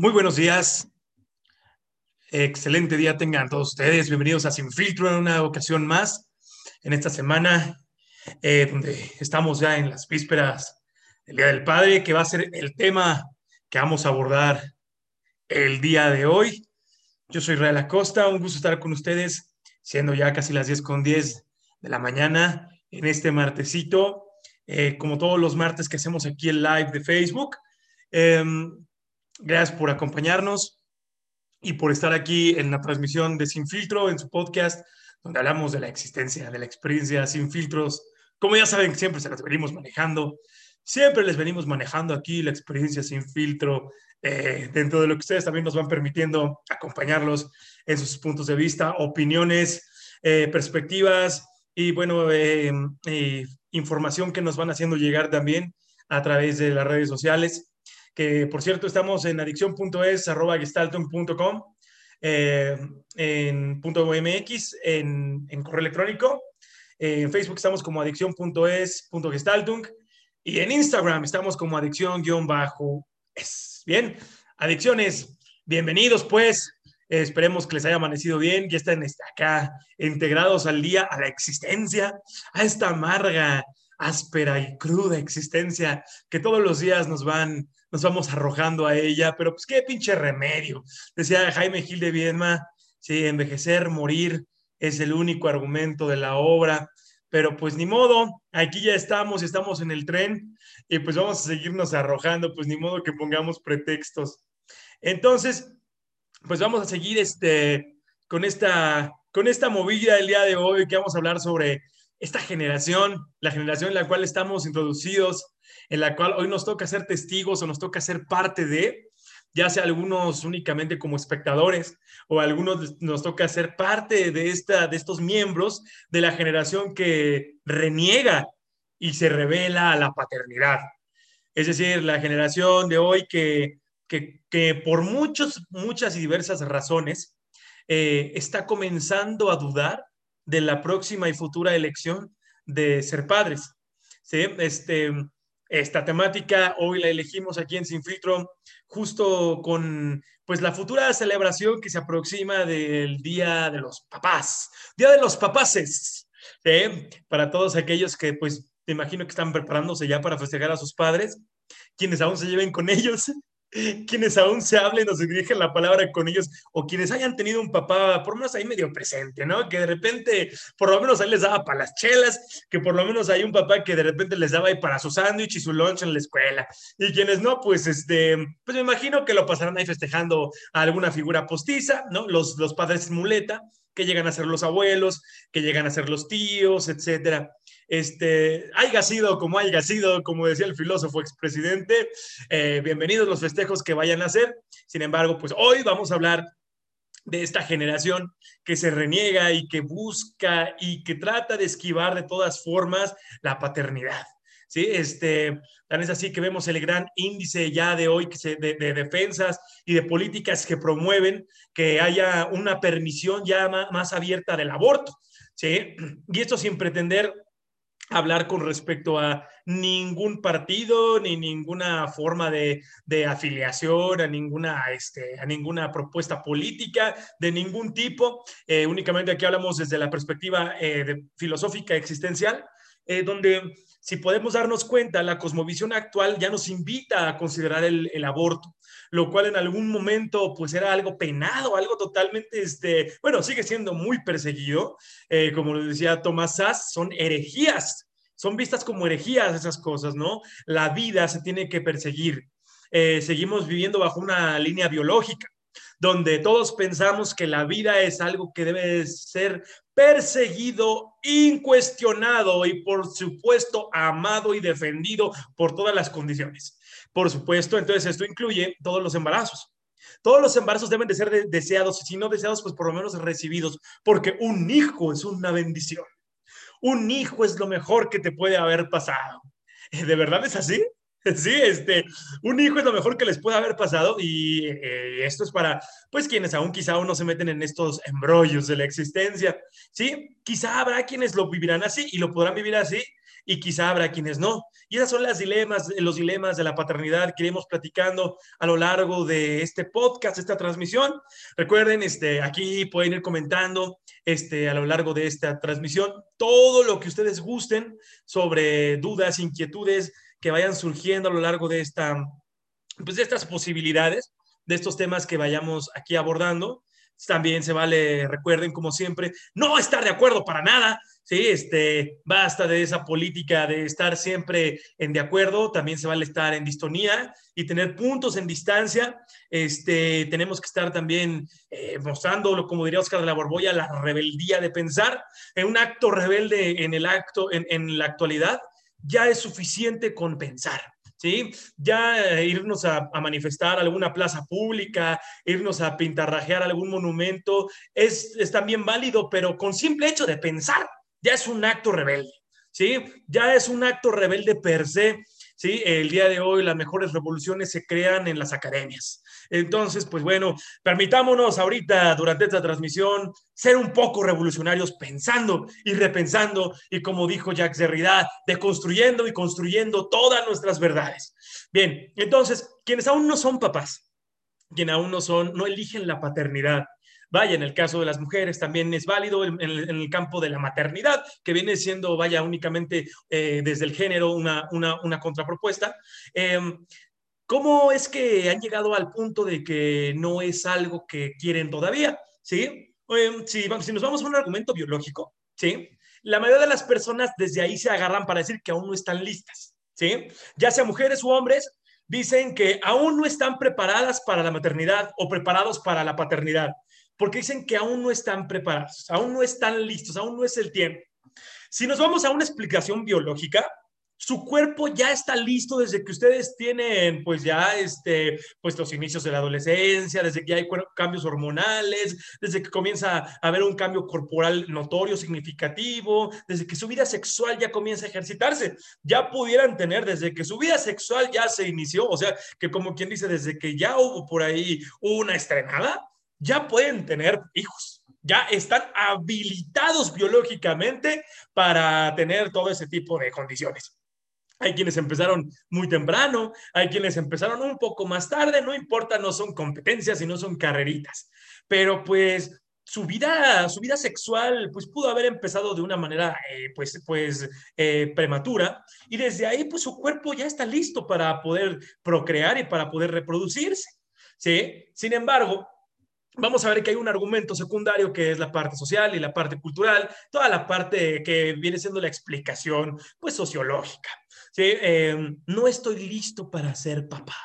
Muy buenos días. Excelente día tengan todos ustedes. Bienvenidos a Sin Filtro en una ocasión más en esta semana, eh, donde estamos ya en las vísperas del Día del Padre, que va a ser el tema que vamos a abordar el día de hoy. Yo soy Real Acosta, un gusto estar con ustedes, siendo ya casi las 10 con 10 de la mañana en este martesito, eh, como todos los martes que hacemos aquí el live de Facebook. Em, Gracias por acompañarnos y por estar aquí en la transmisión de Sin Filtro, en su podcast, donde hablamos de la existencia, de la experiencia sin filtros. Como ya saben, siempre se las venimos manejando. Siempre les venimos manejando aquí la experiencia sin filtro, eh, dentro de lo que ustedes también nos van permitiendo acompañarlos en sus puntos de vista, opiniones, eh, perspectivas y, bueno, eh, información que nos van haciendo llegar también a través de las redes sociales que por cierto estamos en adicción.es, arroba gestaltung.com, eh, en .mx, en, correo electrónico. en Facebook estamos como adicción.es.gestaltung y en Instagram estamos como adicción-es. Bien, adicciones, bienvenidos pues. esperemos que les haya amanecido bien. Ya están acá integrados al día, a la existencia, a esta amarga, áspera y cruda existencia que todos los días nos van nos vamos arrojando a ella, pero pues qué pinche remedio. Decía Jaime Gil de Viedma, sí, envejecer, morir es el único argumento de la obra, pero pues ni modo, aquí ya estamos, estamos en el tren y pues vamos a seguirnos arrojando, pues ni modo que pongamos pretextos. Entonces, pues vamos a seguir este, con, esta, con esta movida del día de hoy que vamos a hablar sobre esta generación, la generación en la cual estamos introducidos en la cual hoy nos toca ser testigos o nos toca ser parte de, ya sea algunos únicamente como espectadores o algunos nos toca ser parte de, esta, de estos miembros de la generación que reniega y se revela a la paternidad. Es decir, la generación de hoy que, que, por muchos, muchas y diversas razones eh, está comenzando a dudar de la próxima y futura elección de ser padres. ¿sí? Este, esta temática. Hoy la elegimos aquí en Sin Filtro, justo con pues la futura celebración que se aproxima del Día de los Papás, Día de los Papaces, para todos aquellos que pues te imagino que están preparándose ya para festejar a sus padres, quienes aún se lleven con ellos, quienes aún se hablen o se dirigen la palabra con ellos, o quienes hayan tenido un papá, por lo menos ahí medio presente, ¿no? Que de repente, por lo menos ahí les daba para las chelas, que por lo menos hay un papá que de repente les daba ahí para su sándwich y su lunch en la escuela. Y quienes no, pues este, pues me imagino que lo pasarán ahí festejando a alguna figura postiza, ¿no? Los, los padres muleta, que llegan a ser los abuelos, que llegan a ser los tíos, etcétera este, haya sido como haya sido, como decía el filósofo expresidente, eh, bienvenidos los festejos que vayan a hacer. Sin embargo, pues hoy vamos a hablar de esta generación que se reniega y que busca y que trata de esquivar de todas formas la paternidad. ¿sí? Este, tan es así que vemos el gran índice ya de hoy que se, de, de, defensas y de políticas que promueven que haya una permisión ya más abierta del aborto. ¿sí? Y esto sin pretender hablar con respecto a ningún partido ni ninguna forma de, afiliación, a ninguna, este, a ninguna propuesta política de ningún tipo. Eh, únicamente aquí hablamos desde la perspectiva eh, filosófica existencial, eh, donde si podemos darnos cuenta, la cosmovisión actual ya nos invita a considerar el, aborto lo cual en algún momento pues era algo penado, algo totalmente, este, bueno, sigue siendo muy perseguido, eh, como lo decía Tomás Sass, son herejías, son vistas como herejías esas cosas, ¿no? La vida se tiene que perseguir. Eh, seguimos viviendo bajo una línea biológica, donde todos pensamos que la vida es algo que debe ser perseguido, incuestionado y por supuesto amado y defendido por todas las condiciones. Por supuesto, entonces esto incluye todos los embarazos. Todos los embarazos deben de ser deseados, y si no deseados, pues por lo menos recibidos, porque un hijo es una bendición. Un hijo es lo mejor que te puede haber pasado. ¿De verdad es así? Sí, este, un hijo es lo mejor que les puede haber pasado y eh, esto es para, pues, quienes aún quizá aún no se meten en estos embrollos de la existencia, ¿sí? Quizá habrá quienes lo vivirán así y lo podrán vivir así y quizá habrá quienes no. Y esas son las dilemas, los dilemas de la paternidad que iremos platicando a lo largo de este podcast, esta transmisión. Recuerden, este, aquí pueden ir comentando este, a lo largo de esta transmisión todo lo que ustedes gusten sobre dudas, inquietudes que vayan surgiendo a lo largo de, esta, pues de estas posibilidades, de estos temas que vayamos aquí abordando. También se vale, recuerden, como siempre, no estar de acuerdo para nada, ¿sí? Este, basta de esa política de estar siempre en de acuerdo, también se vale estar en distonía y tener puntos en distancia. Este, tenemos que estar también eh, mostrando, como diría Oscar de la Borbolla, la rebeldía de pensar. En un acto rebelde en el acto, en, en la actualidad, ya es suficiente con pensar. ¿sí? Ya eh, irnos a, manifestar alguna plaza pública, irnos a pintarrajear algún monumento, es, es también válido, pero con simple hecho de pensar, ya es un acto rebelde, ¿sí? Ya es un acto rebelde per se, ¿sí? El día de hoy las mejores revoluciones se crean en las academias. Entonces, pues bueno, permitámonos ahorita durante esta transmisión ser un poco revolucionarios pensando y repensando y como dijo Jacques Derrida, deconstruyendo y construyendo todas nuestras verdades. Bien, entonces, quienes aún no son papás, quienes aún no son, no eligen la paternidad, Vaya, en el caso de las mujeres también es válido en, el campo de la maternidad, que viene siendo, vaya, únicamente eh, desde el género una, una, contrapropuesta. Em, ¿Cómo es que han llegado al punto de que no es algo que quieren todavía? ¿Sí? Em, si, si nos vamos a un argumento biológico, ¿sí? La mayoría de las personas desde ahí se agarran para decir que aún no están listas, ¿sí? Ya sea mujeres u hombres, dicen que aún no están preparadas para la maternidad o preparados para la paternidad porque dicen que aún no están preparados, aún no están listos, aún no es el tiempo. Si nos vamos a una explicación biológica, su cuerpo ya está listo desde que ustedes tienen, pues ya, este, pues los inicios de la adolescencia, desde que hay cambios hormonales, desde que comienza a haber un cambio corporal notorio, significativo, desde que su vida sexual ya comienza a ejercitarse. Ya pudieran tener desde que su vida sexual ya se inició, o sea, que como quien dice, desde que ya hubo por ahí una estrenada, ya pueden tener hijos, ya están habilitados biológicamente para tener todo ese tipo de condiciones. Hay quienes empezaron muy temprano, hay quienes empezaron un poco más tarde, no importa, no son competencias y no son carreritas, pero pues su vida, su vida sexual pues pudo haber empezado de una manera eh, pues, pues eh, prematura y desde ahí pues su cuerpo ya está listo para poder procrear y para poder reproducirse. ¿sí? Sin embargo, vamos a ver que hay un argumento secundario que es la parte social y la parte cultural, toda la parte que viene siendo la explicación, pues sociológica. ¿sí? Eh, no estoy listo para ser papá.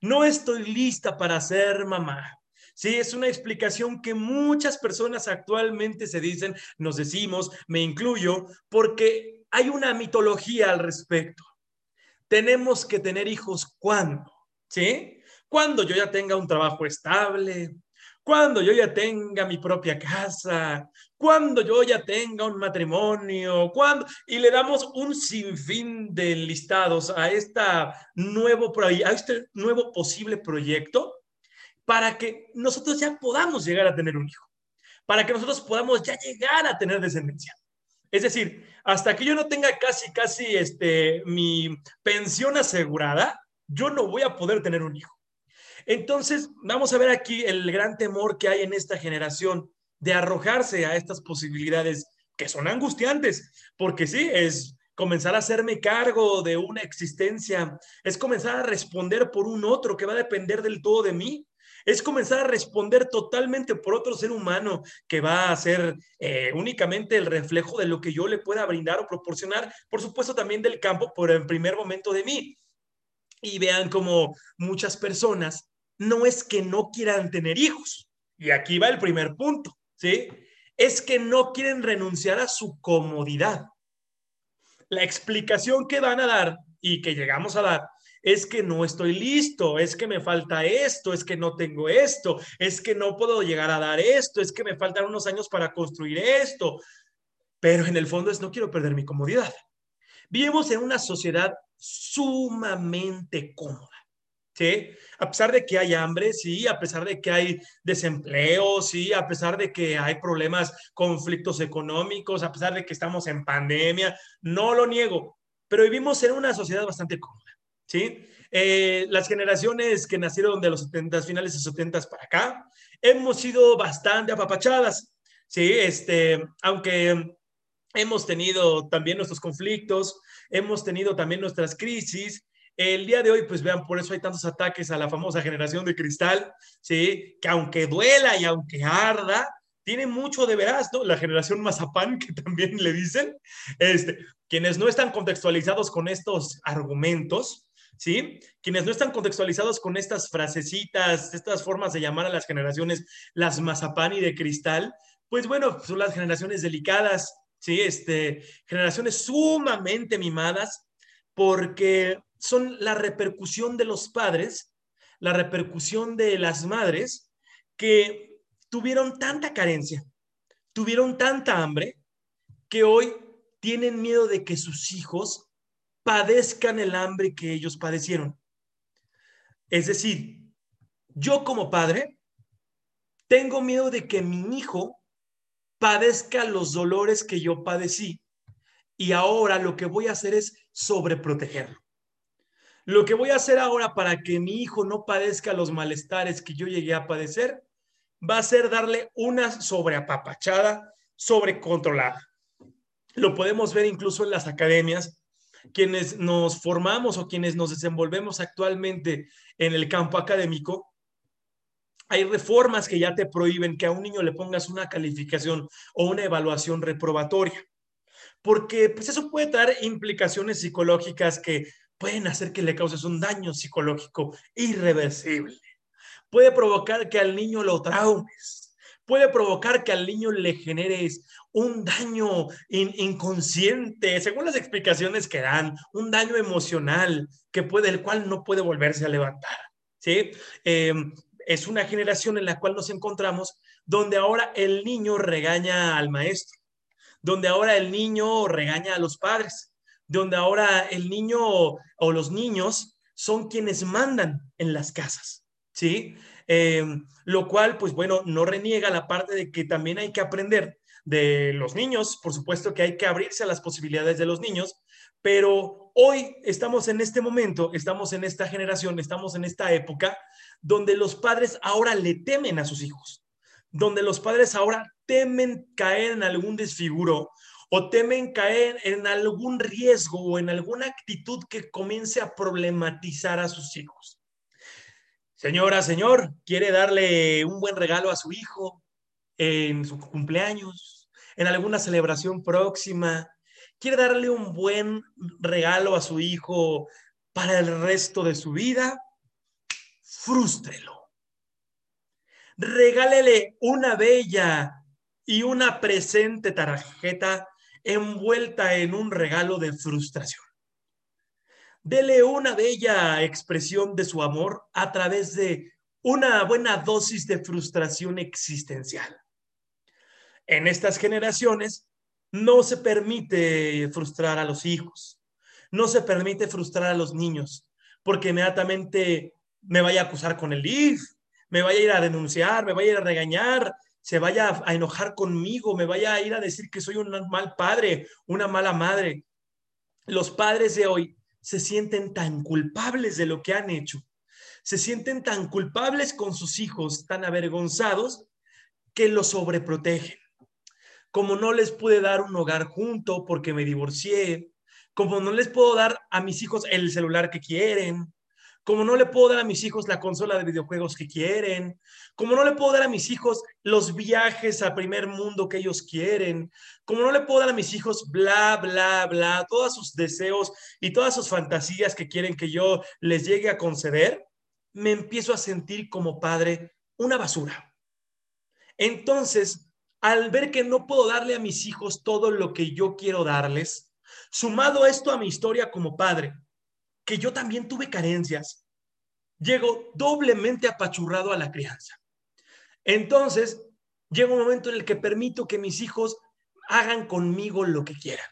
No estoy lista para ser mamá. Sí, es una explicación que muchas personas actualmente se dicen, nos decimos, me incluyo, porque hay una mitología al respecto. Tenemos que tener hijos cuando, ¿sí? Cuando yo ya tenga un trabajo estable, cuando yo ya tenga mi propia casa, cuando yo ya tenga un matrimonio, cuando y le damos un sinfín de listados a a este nuevo posible proyecto para que nosotros ya podamos llegar a tener un hijo, para que nosotros podamos ya llegar a tener descendencia. Es decir, hasta que yo no tenga casi casi este mi pensión asegurada, yo no voy a poder tener un hijo. Entonces, vamos a ver aquí el gran temor que hay en esta generación de arrojarse a estas posibilidades que son angustiantes, porque sí, es comenzar a hacerme cargo de una existencia, es comenzar a responder por un otro que va a depender del todo de mí, es comenzar a responder totalmente por otro ser humano que va a ser eh, únicamente el reflejo de lo que yo le pueda brindar o proporcionar, por supuesto también del campo por el primer momento de mí. Y vean como muchas personas no es que no quieran tener hijos. Y aquí va el primer punto, ¿sí? Es que no quieren renunciar a su comodidad. La explicación que van a dar y que llegamos a dar es que no estoy listo, es que me falta esto, es que no tengo esto, es que no puedo llegar a dar esto, es que me faltan unos años para construir esto. Pero en el fondo es no quiero perder mi comodidad. Vivimos en una sociedad sumamente cómoda. A pesar de que hay hambre, sí, a pesar de que hay desempleo, sí, a pesar de que hay problemas, conflictos económicos, a pesar de que estamos en pandemia, no lo niego, pero vivimos en una sociedad bastante cómoda, ¿sí? Eh, las generaciones que nacieron de los 70, finales de 70 para acá, hemos sido bastante apapachadas, ¿sí? Este, aunque hemos tenido también nuestros conflictos, hemos tenido también nuestras crisis, el día de hoy, pues vean, por eso hay tantos ataques a la famosa generación de cristal, ¿sí? Que aunque duela y aunque arda, tiene mucho de veraz, ¿no? La generación mazapán, que también le dicen, este, quienes no están contextualizados con estos argumentos, ¿sí? Quienes no están contextualizados con estas frasecitas, estas formas de llamar a las generaciones las mazapán y de cristal, pues bueno, son las generaciones delicadas, ¿sí? Este, generaciones sumamente mimadas, porque son la repercusión de los padres, la repercusión de las madres que tuvieron tanta carencia, tuvieron tanta hambre, que hoy tienen miedo de que sus hijos padezcan el hambre que ellos padecieron. Es decir, yo como padre tengo miedo de que mi hijo padezca los dolores que yo padecí y ahora lo que voy a hacer es sobreprotegerlo. Lo que voy a hacer ahora para que mi hijo no padezca los malestares que yo llegué a padecer va a ser darle una sobreapapachada, sobrecontrolada. Lo podemos ver incluso en las academias, quienes nos formamos o quienes nos desenvolvemos actualmente en el campo académico. Hay reformas que ya te prohíben que a un niño le pongas una calificación o una evaluación reprobatoria, porque pues eso puede traer implicaciones psicológicas que pueden hacer que le causes un daño psicológico irreversible. Puede provocar que al niño lo traumes. Puede provocar que al niño le generes un daño inconsciente, según las explicaciones que dan, un daño emocional que puede, el cual no puede volverse a levantar. ¿sí? Em, es una generación en la cual nos encontramos donde ahora el niño regaña al maestro, donde ahora el niño regaña a los padres, donde ahora el niño o los niños son quienes mandan en las casas, ¿sí? Em, lo cual, pues bueno, no reniega la parte de que también hay que aprender de los niños, por supuesto que hay que abrirse a las posibilidades de los niños, pero hoy estamos en este momento, estamos en esta generación, estamos en esta época donde los padres ahora le temen a sus hijos, donde los padres ahora temen caer en algún desfiguro o temen caer en algún riesgo o en alguna actitud que comience a problematizar a sus hijos. Señora, señor, quiere darle un buen regalo a su hijo en su cumpleaños, en alguna celebración próxima, quiere darle un buen regalo a su hijo para el resto de su vida, frústrelo. Regálele una bella y una presente tarjeta envuelta en un regalo de frustración. Dele una bella expresión de su amor a través de una buena dosis de frustración existencial. En estas generaciones no se permite frustrar a los hijos, no se permite frustrar a los niños, porque inmediatamente me vaya a acusar con el IF, me vaya a ir a denunciar, me vaya a ir a regañar, se vaya a enojar conmigo, me vaya a ir a decir que soy un mal padre, una mala madre. Los padres de hoy se sienten tan culpables de lo que han hecho, se sienten tan culpables con sus hijos, tan avergonzados, que los sobreprotegen. Como no les pude dar un hogar junto porque me divorcié, como no les puedo dar a mis hijos el celular que quieren, como no le puedo dar a mis hijos la consola de videojuegos que quieren, como no le puedo dar a mis hijos los viajes al primer mundo que ellos quieren, como no le puedo dar a mis hijos bla, bla, bla, todos sus deseos y todas sus fantasías que quieren que yo les llegue a conceder, me empiezo a sentir como padre una basura. Entonces, al ver que no puedo darle a mis hijos todo lo que yo quiero darles, sumado esto a mi historia como padre, que yo también tuve carencias, llego doblemente apachurrado a la crianza. Entonces, llega un momento en el que permito que mis hijos hagan conmigo lo que quieran.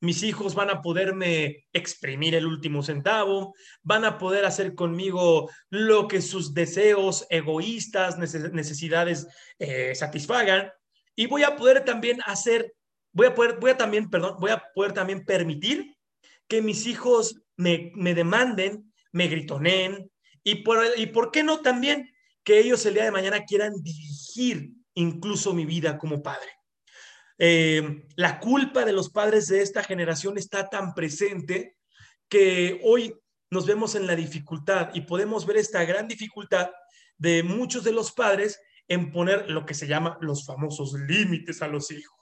mis hijos van a poderme exprimir el último centavo, van a poder hacer conmigo lo que sus deseos egoístas, necesidades eh, satisfagan, y voy a poder también hacer, voy a poder, voy a también, perdón, voy a poder también permitir que mis hijos me, me demanden, me gritonen, y por, y por qué no también que ellos el día de mañana quieran dirigir incluso mi vida como padre. Eh, la culpa de los padres de esta generación está tan presente que hoy nos vemos en la dificultad y podemos ver esta gran dificultad de muchos de los padres en poner lo que se llama los famosos límites a los hijos.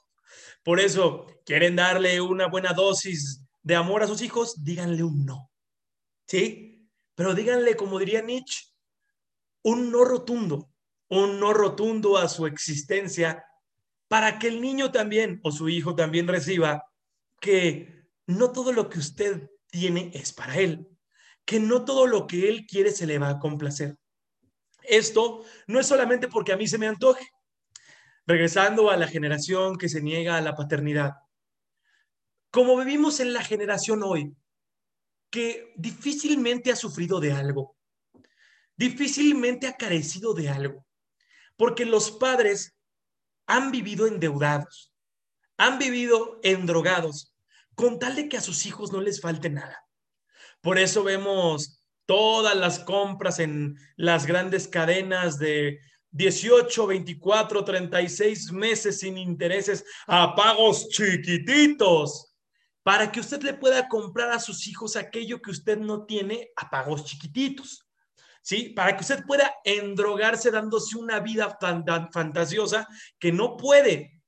Por eso, quieren darle una buena dosis de amor a sus hijos, díganle un no. ¿Sí? Pero díganle, como diría Nietzsche, un no rotundo, un no rotundo a su existencia para que el niño también o su hijo también reciba que no todo lo que usted tiene es para él, que no todo lo que él quiere se le va a complacer. Esto no es solamente porque a mí se me antoje. Regresando a la generación que se niega a la paternidad. Como vivimos en la generación hoy, que difícilmente ha sufrido de algo, difícilmente ha carecido de algo, porque los padres han vivido endeudados, han vivido endrogados, con tal de que a sus hijos no les falte nada. Por eso vemos todas las compras en las grandes cadenas de 18, 24, 36 meses sin intereses a pagos chiquititos para que usted le pueda comprar a sus hijos aquello que usted no tiene a pagos chiquititos. ¿sí? Para que usted pueda endrogarse dándose una vida fantasiosa que no puede,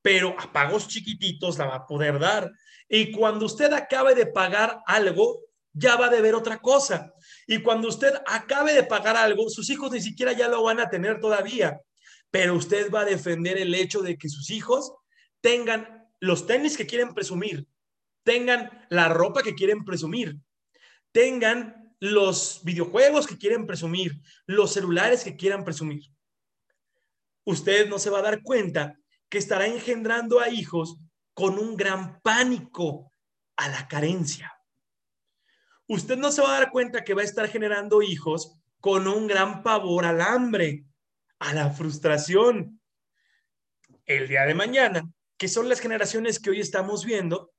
pero a pagos chiquititos la va a poder dar. Y cuando usted acabe de pagar algo, ya va a deber otra cosa. Y cuando usted acabe de pagar algo, sus hijos ni siquiera ya lo van a tener todavía. Pero usted va a defender el hecho de que sus hijos tengan los tenis que quieren presumir, tengan la ropa que quieren presumir, tengan los videojuegos que quieren presumir, los celulares que quieran presumir. Usted no se va a dar cuenta que estará engendrando a hijos con un gran pánico a la carencia. Usted no se va a dar cuenta que va a estar generando hijos con un gran pavor al hambre, a la frustración. El día de mañana, que son las generaciones que hoy estamos viendo,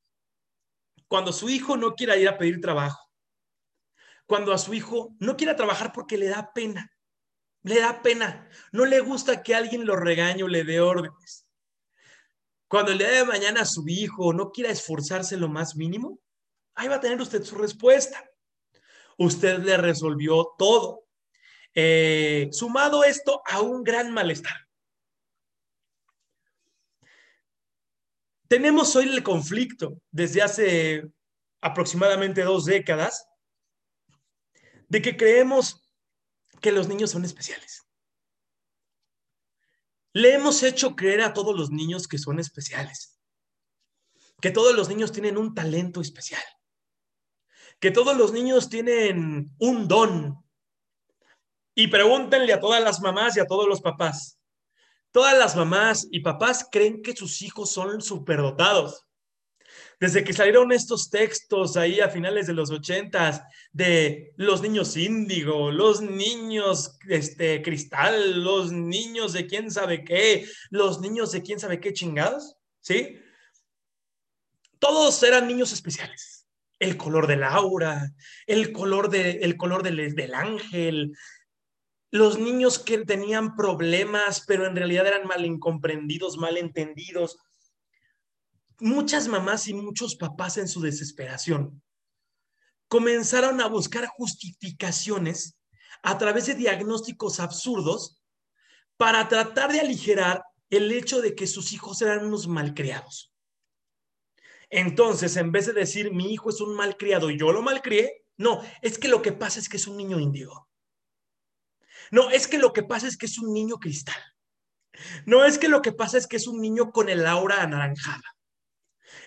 cuando su hijo no quiera ir a pedir trabajo, cuando a su hijo no quiera trabajar porque le da pena. Le da pena. No le gusta que alguien lo regañe o le dé órdenes. Cuando el día de mañana su hijo no quiera esforzarse lo más mínimo, ahí va a tener usted su respuesta. Usted le resolvió todo. Eh, sumado esto a un gran malestar. Tenemos hoy el conflicto desde hace aproximadamente dos décadas de que creemos que los niños son especiales. Le hemos hecho creer a todos los niños que son especiales, que todos los niños tienen un talento especial, que todos los niños tienen un don. Y pregúntenle a todas las mamás y a todos los papás. Todas las mamás y papás creen que sus hijos son superdotados desde que salieron estos textos ahí a finales de los ochentas de los niños índigo, los niños este, cristal, los niños de quién sabe qué, los niños de quién sabe qué chingados, ¿sí? Todos eran niños especiales. El color de la aura, el color, de, el color del, del ángel, los niños que tenían problemas, pero en realidad eran mal incomprendidos, mal entendidos, muchas mamás y muchos papás en su desesperación comenzaron a buscar justificaciones a través de diagnósticos absurdos para tratar de aligerar el hecho de que sus hijos eran unos malcriados. Entonces, en vez de decir mi hijo es un malcriado y yo lo malcrié, no, es que lo que pasa es que es un niño índigo. No, es que lo que pasa es que es un niño cristal. No, es que lo que pasa es que es un niño con el aura anaranjada.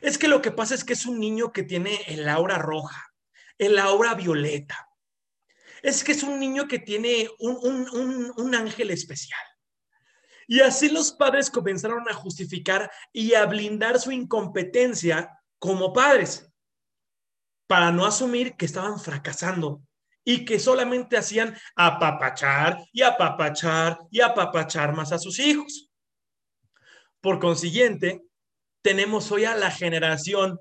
Es que lo que pasa es que es un niño que tiene el aura roja, el aura violeta. Es que es un niño que tiene un, ángel especial. Y así los padres comenzaron a justificar y a blindar su incompetencia como padres para no asumir que estaban fracasando y que solamente hacían apapachar y apapachar y apapachar más a sus hijos. Por consiguiente, tenemos hoy a la generación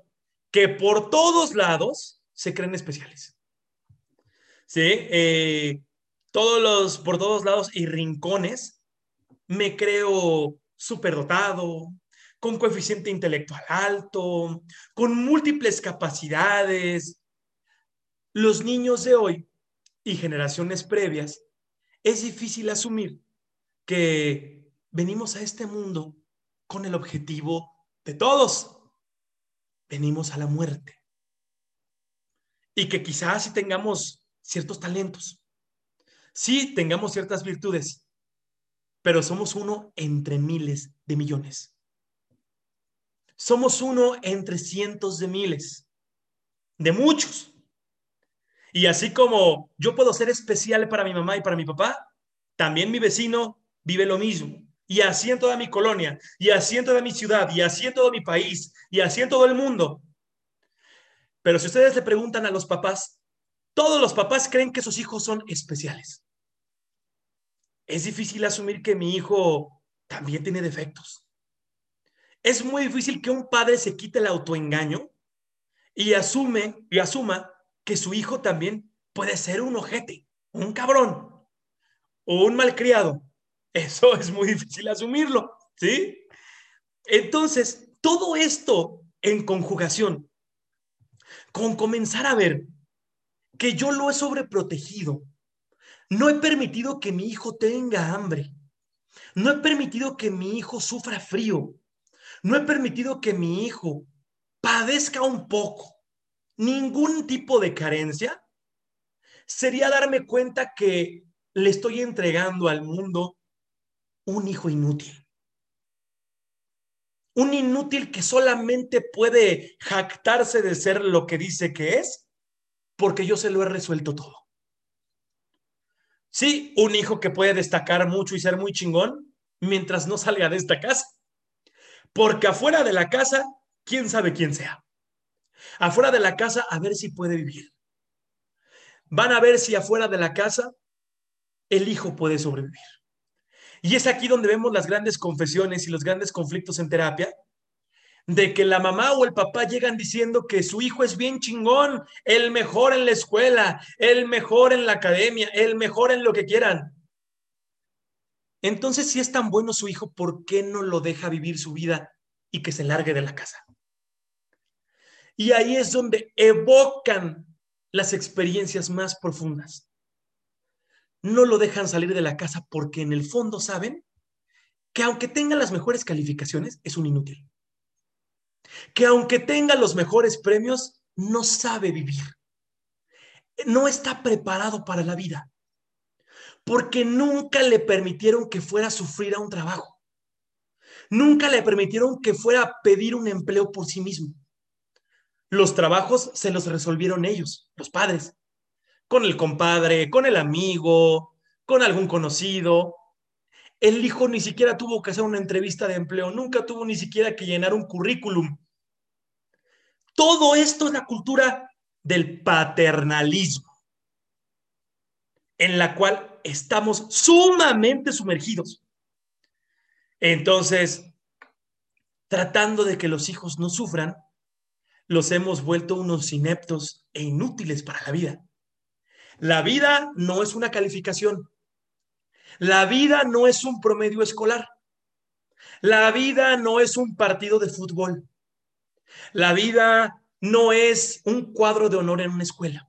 que por todos lados se creen especiales. ¿Sí? Eh, todos los, por todos lados y rincones, me creo superdotado, con coeficiente intelectual alto, con múltiples capacidades. Los niños de hoy y generaciones previas, es difícil asumir que venimos a este mundo con el objetivo de todos. Venimos a la muerte. Y que quizás si tengamos ciertos talentos, sí tengamos ciertas virtudes, pero somos uno entre miles de millones. Somos uno entre cientos de miles, de muchos. Y así como yo puedo ser especial para mi mamá y para mi papá, también mi vecino vive lo mismo. Y así en toda mi colonia, y así en toda mi ciudad, y así en todo mi país, y así en todo el mundo. Pero si ustedes le preguntan a los papás, todos los papás creen que sus hijos son especiales. Es difícil asumir que mi hijo también tiene defectos. Es muy difícil que un padre se quite el autoengaño y asume y asuma que su hijo también puede ser un ojete, un cabrón o un malcriado. Eso es muy difícil asumirlo, ¿sí? Entonces, todo esto en conjugación con comenzar a ver que yo lo he sobreprotegido. No he permitido que mi hijo tenga hambre. No he permitido que mi hijo sufra frío. No he permitido que mi hijo padezca un poco. Ningún tipo de carencia. Sería darme cuenta que le estoy entregando al mundo un hijo inútil. Un inútil que solamente puede jactarse de ser lo que dice que es porque yo se lo he resuelto todo. Sí, un hijo que puede destacar mucho y ser muy chingón mientras no salga de esta casa. Porque afuera de la casa, quién sabe quién sea. Afuera de la casa, a ver si puede vivir. Van a ver si afuera de la casa el hijo puede sobrevivir. Y es aquí donde vemos las grandes confesiones y los grandes conflictos en terapia, de que la mamá o el papá llegan diciendo que su hijo es bien chingón, el mejor en la escuela, el mejor en la academia, el mejor en lo que quieran. Entonces, si es tan bueno su hijo, ¿por qué no lo deja vivir su vida y que se largue de la casa? Y ahí es donde evocan las experiencias más profundas. No lo dejan salir de la casa porque en el fondo saben que aunque tenga las mejores calificaciones, es un inútil que aunque tenga los mejores premios, no sabe vivir. No está preparado para la vida, porque nunca le permitieron que fuera a sufrir a un trabajo. Nunca le permitieron que fuera a pedir un empleo por sí mismo. Los trabajos se los resolvieron ellos, los padres, con el compadre, con el amigo, con algún conocido. El hijo ni siquiera tuvo que hacer una entrevista de empleo, nunca tuvo ni siquiera que llenar un currículum. Todo esto es la cultura del paternalismo, en la cual estamos sumamente sumergidos. Entonces, tratando de que los hijos no sufran, los hemos vuelto unos ineptos e inútiles para la vida. La vida no es una calificación. La vida no es un promedio escolar. La vida no es un partido de fútbol. La vida no es un cuadro de honor en una escuela.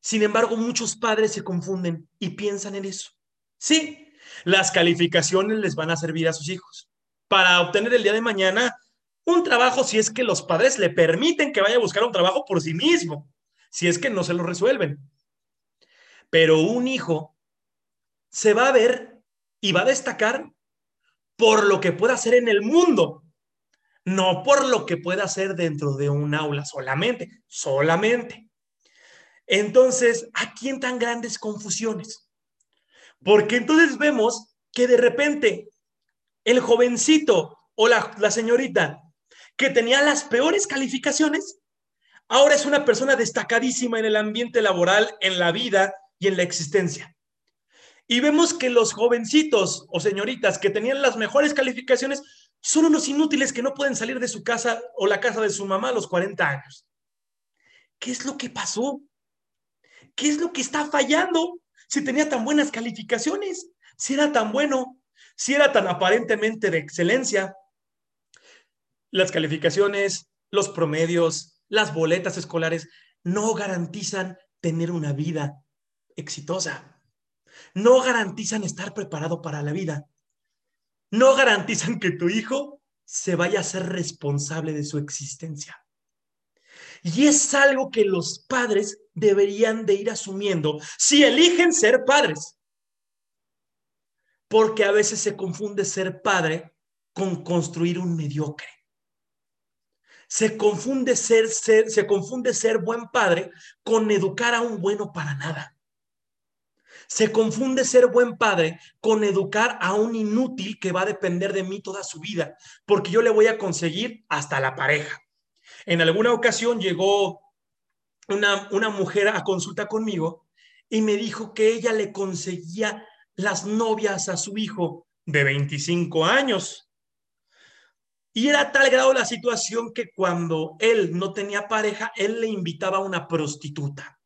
Sin embargo, muchos padres se confunden y piensan en eso. Sí, las calificaciones les van a servir a sus hijos para obtener el día de mañana un trabajo si es que los padres le permiten que vaya a buscar un trabajo por sí mismo, si es que no se lo resuelven. Pero un hijo se va a ver y va a destacar por lo que pueda hacer en el mundo, no por lo que pueda hacer dentro de un aula solamente, solamente. Entonces, aquí entran grandes confusiones, porque entonces vemos que de repente el jovencito o la, la señorita que tenía las peores calificaciones, ahora es una persona destacadísima en el ambiente laboral, en la vida y en la existencia. Y vemos que los jovencitos o señoritas que tenían las mejores calificaciones son unos inútiles que no pueden salir de su casa o la casa de su mamá a los 40 años. ¿Qué es lo que pasó? ¿Qué es lo que está fallando? Si tenía tan buenas calificaciones, si era tan bueno, si era tan aparentemente de excelencia. Las calificaciones, los promedios, las boletas escolares no garantizan tener una vida exitosa. No garantizan estar preparado para la vida. No garantizan que tu hijo se vaya a ser responsable de su existencia. Y es algo que los padres deberían de ir asumiendo si eligen ser padres. Porque a veces se confunde ser padre con construir un mediocre. Se confunde ser, se confunde ser buen padre con educar a un bueno para nada. Se confunde ser buen padre con educar a un inútil que va a depender de mí toda su vida, porque yo le voy a conseguir hasta la pareja. En alguna ocasión llegó una, una mujer a consulta conmigo y me dijo que ella le conseguía las novias a su hijo de 25 años. Y era tal grado la situación que cuando él no tenía pareja, él le invitaba a una prostituta.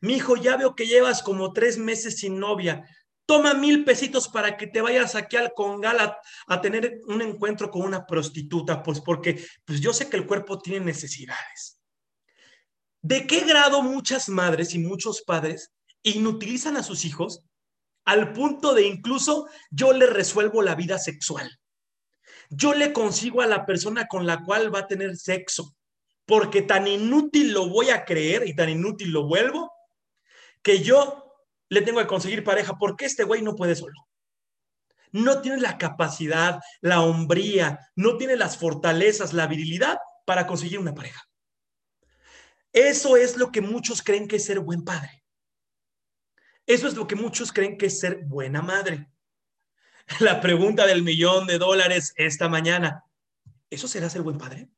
Mi hijo, ya veo que llevas como tres meses sin novia. Toma mil pesitos para que te vayas aquí al Congal a, a, tener un encuentro con una prostituta, pues porque pues yo sé que el cuerpo tiene necesidades. ¿De qué grado muchas madres y muchos padres inutilizan a sus hijos al punto de incluso yo le resuelvo la vida sexual? Yo le consigo a la persona con la cual va a tener sexo, porque tan inútil lo voy a creer y tan inútil lo vuelvo, que yo le tengo que conseguir pareja porque este güey no puede solo. No tiene la capacidad, la hombría, no tiene las fortalezas, la virilidad para conseguir una pareja. Eso es lo que muchos creen que es ser buen padre. Eso es lo que muchos creen que es ser buena madre. La pregunta del millón de dólares esta mañana, ¿eso será ser buen padre?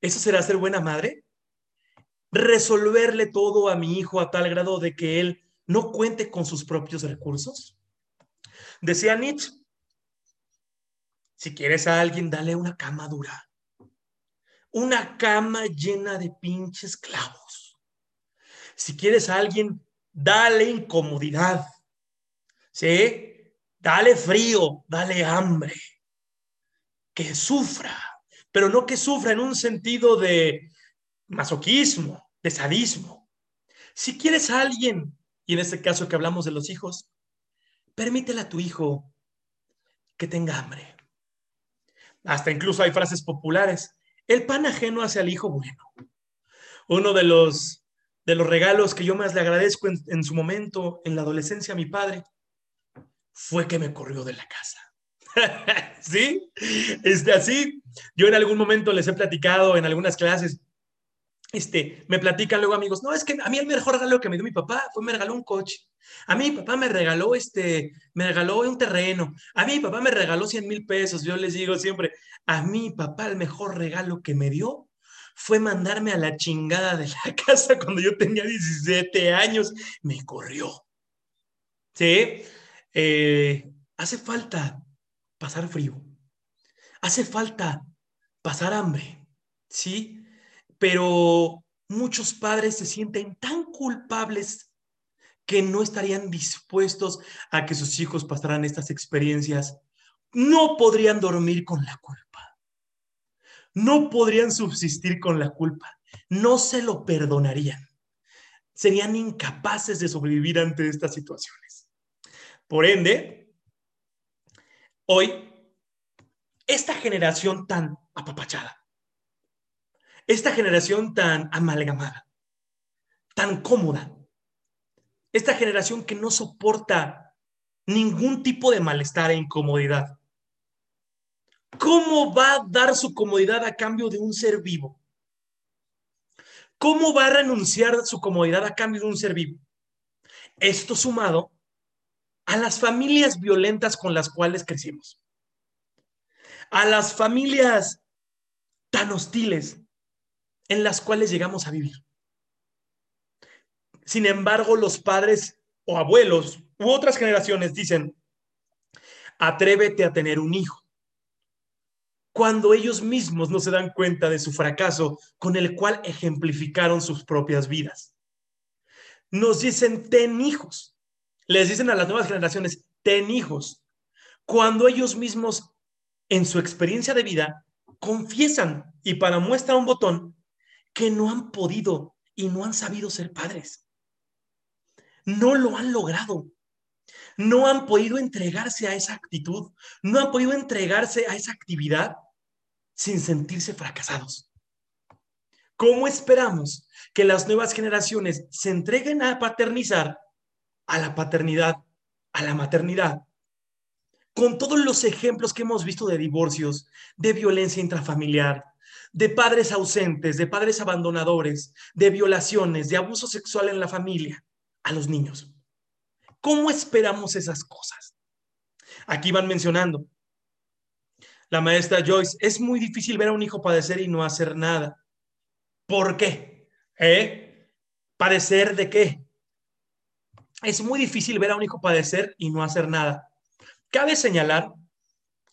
¿Eso será ser buena madre? Resolverle todo a mi hijo a tal grado de que él no cuente con sus propios recursos? Decía Nietzsche, si quieres a alguien, dale una cama dura, una cama llena de pinches clavos. Si quieres a alguien, dale incomodidad, ¿sí? Dale frío, dale hambre, que sufra, pero no que sufra en un sentido de masoquismo, de sadismo. Si quieres a alguien y en este caso que hablamos de los hijos, permítele a tu hijo que tenga hambre. Hasta incluso hay frases populares. El pan ajeno hace al hijo bueno. Uno de los, de los regalos que yo más le agradezco en, en su momento, en la adolescencia, a mi padre, fue que me corrió de la casa. ¿Sí? Este, así, yo en algún momento les he platicado en algunas clases, este, me platican luego amigos, no, es que a mí el mejor regalo que me dio mi papá fue me regaló un coche. A mí mi papá me regaló este, me regaló un terreno. A mí mi papá me regaló 100 mil pesos. Yo les digo siempre, a mí papá el mejor regalo que me dio fue mandarme a la chingada de la casa cuando yo tenía 17 años. Me corrió. ¿Sí? Eh, hace falta pasar frío. Hace falta pasar hambre. ¿Sí? pero muchos padres se sienten tan culpables que no estarían dispuestos a que sus hijos pasaran estas experiencias. No podrían dormir con la culpa. No podrían subsistir con la culpa. No se lo perdonarían. Serían incapaces de sobrevivir ante estas situaciones. Por ende, hoy, esta generación tan apapachada, esta generación tan amalgamada, tan cómoda, esta generación que no soporta ningún tipo de malestar e incomodidad. ¿Cómo va a dar su comodidad a cambio de un ser vivo? ¿Cómo va a renunciar su comodidad a cambio de un ser vivo? Esto sumado a las familias violentas con las cuales crecimos, a las familias tan hostiles en las cuales llegamos a vivir. Sin embargo, los padres o abuelos u otras generaciones dicen, atrévete a tener un hijo, cuando ellos mismos no se dan cuenta de su fracaso con el cual ejemplificaron sus propias vidas. Nos dicen, ten hijos. Les dicen a las nuevas generaciones, ten hijos. Cuando ellos mismos, en su experiencia de vida, confiesan y para muestra un botón que no han podido y no han sabido ser padres. No lo han logrado. No han podido entregarse a esa actitud, no han podido entregarse a esa actividad sin sentirse fracasados. ¿Cómo esperamos que las nuevas generaciones se entreguen a paternizar a la paternidad, a la maternidad? Con todos los ejemplos que hemos visto de divorcios, de violencia intrafamiliar, de padres ausentes, de padres abandonadores, de violaciones, de abuso sexual en la familia, a los niños. ¿Cómo esperamos esas cosas? Aquí van mencionando. La maestra Joyce, es muy difícil ver a un hijo padecer y no hacer nada. ¿Por qué? ¿Eh? ¿Padecer de qué? Es muy difícil ver a un hijo padecer y no hacer nada. Cabe señalar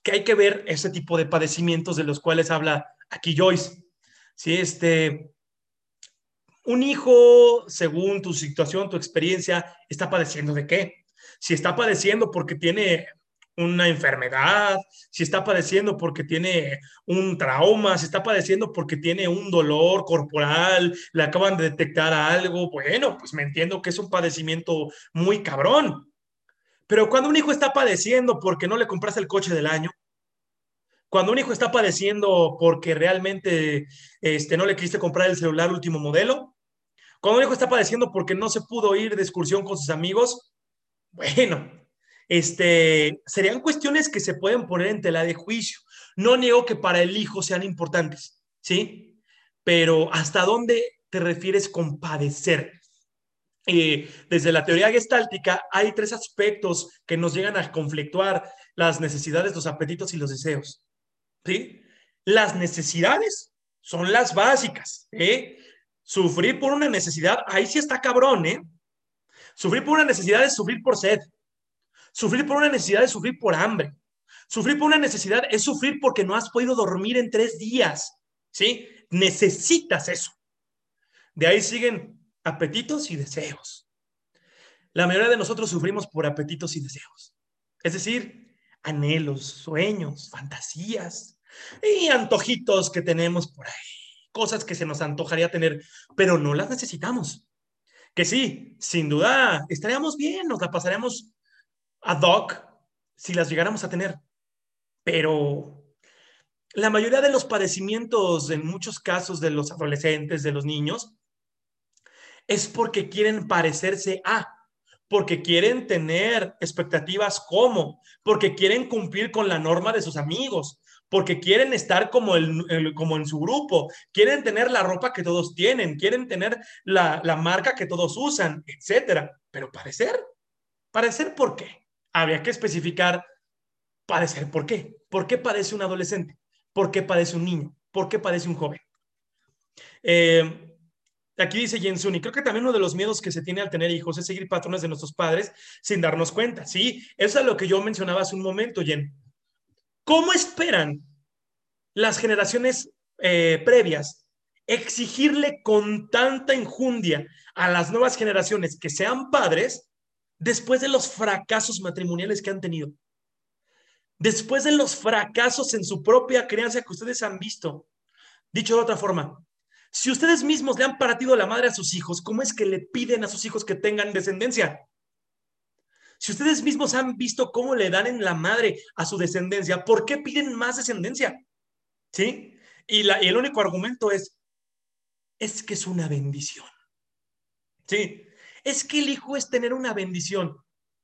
que hay que ver ese tipo de padecimientos de los cuales habla aquí Joyce. Si este, un hijo, según tu situación, tu experiencia, está padeciendo de qué? Si está padeciendo porque tiene una enfermedad, si está padeciendo porque tiene un trauma, si está padeciendo porque tiene un dolor corporal, le acaban de detectar algo, bueno, pues me entiendo que es un padecimiento muy cabrón. Pero cuando un hijo está padeciendo porque no le compraste el coche del año, cuando un hijo está padeciendo porque realmente este, no le quisiste comprar el celular último modelo, cuando un hijo está padeciendo porque no se pudo ir de excursión con sus amigos, bueno, este, serían cuestiones que se pueden poner en tela de juicio. No niego que para el hijo sean importantes, ¿sí? Pero ¿hasta dónde te refieres con padecer? Eh, desde la teoría gestáltica hay tres aspectos que nos llegan a conflictuar las necesidades, los apetitos y los deseos. ¿sí? Las necesidades son las básicas. Sufrir por una necesidad, ahí sí está cabrón, ¿eh? Sufrir por una necesidad es sufrir por sed. Sufrir por una necesidad es sufrir por hambre. Sufrir por una necesidad es sufrir porque no has podido dormir en tres días. ¿Sí? Necesitas eso. De ahí siguen apetitos y deseos. La mayoría de nosotros sufrimos por apetitos y deseos. Es decir, anhelos, sueños, fantasías y antojitos que tenemos por ahí. Cosas que se nos antojaría tener, pero no las necesitamos. Que sí, sin duda, estaríamos bien, nos la pasaríamos ad hoc si las llegáramos a tener. Pero la mayoría de los padecimientos, en muchos casos de los adolescentes, de los niños, es porque quieren parecerse a, porque quieren tener expectativas como, porque quieren cumplir con la norma de sus amigos, porque quieren estar como, el, como en su grupo, quieren tener la ropa que todos tienen, quieren tener la, la marca que todos usan, etcétera. Pero parecer, parecer por qué? Habría que especificar padecer. ¿Por qué? ¿Por qué padece un adolescente? ¿Por qué padece un niño? ¿Por qué padece un joven? Eh, aquí dice Jensun, y creo que también uno de los miedos que se tiene al tener hijos es seguir patrones de nuestros padres sin darnos cuenta. Sí, eso es lo que yo mencionaba hace un momento, Jen. ¿Cómo esperan las generaciones eh, previas exigirle con tanta injundia a las nuevas generaciones que sean padres después de los fracasos matrimoniales que han tenido, después de los fracasos en su propia crianza que ustedes han visto. Dicho de otra forma, si ustedes mismos le han partido la madre a sus hijos, ¿cómo es que le piden a sus hijos que tengan descendencia? Si ustedes mismos han visto cómo le dan en la madre a su descendencia, ¿por qué piden más descendencia? ¿Sí? Y, y el único argumento es, es que es una bendición. ¿Sí? Es que el hijo es tener una bendición.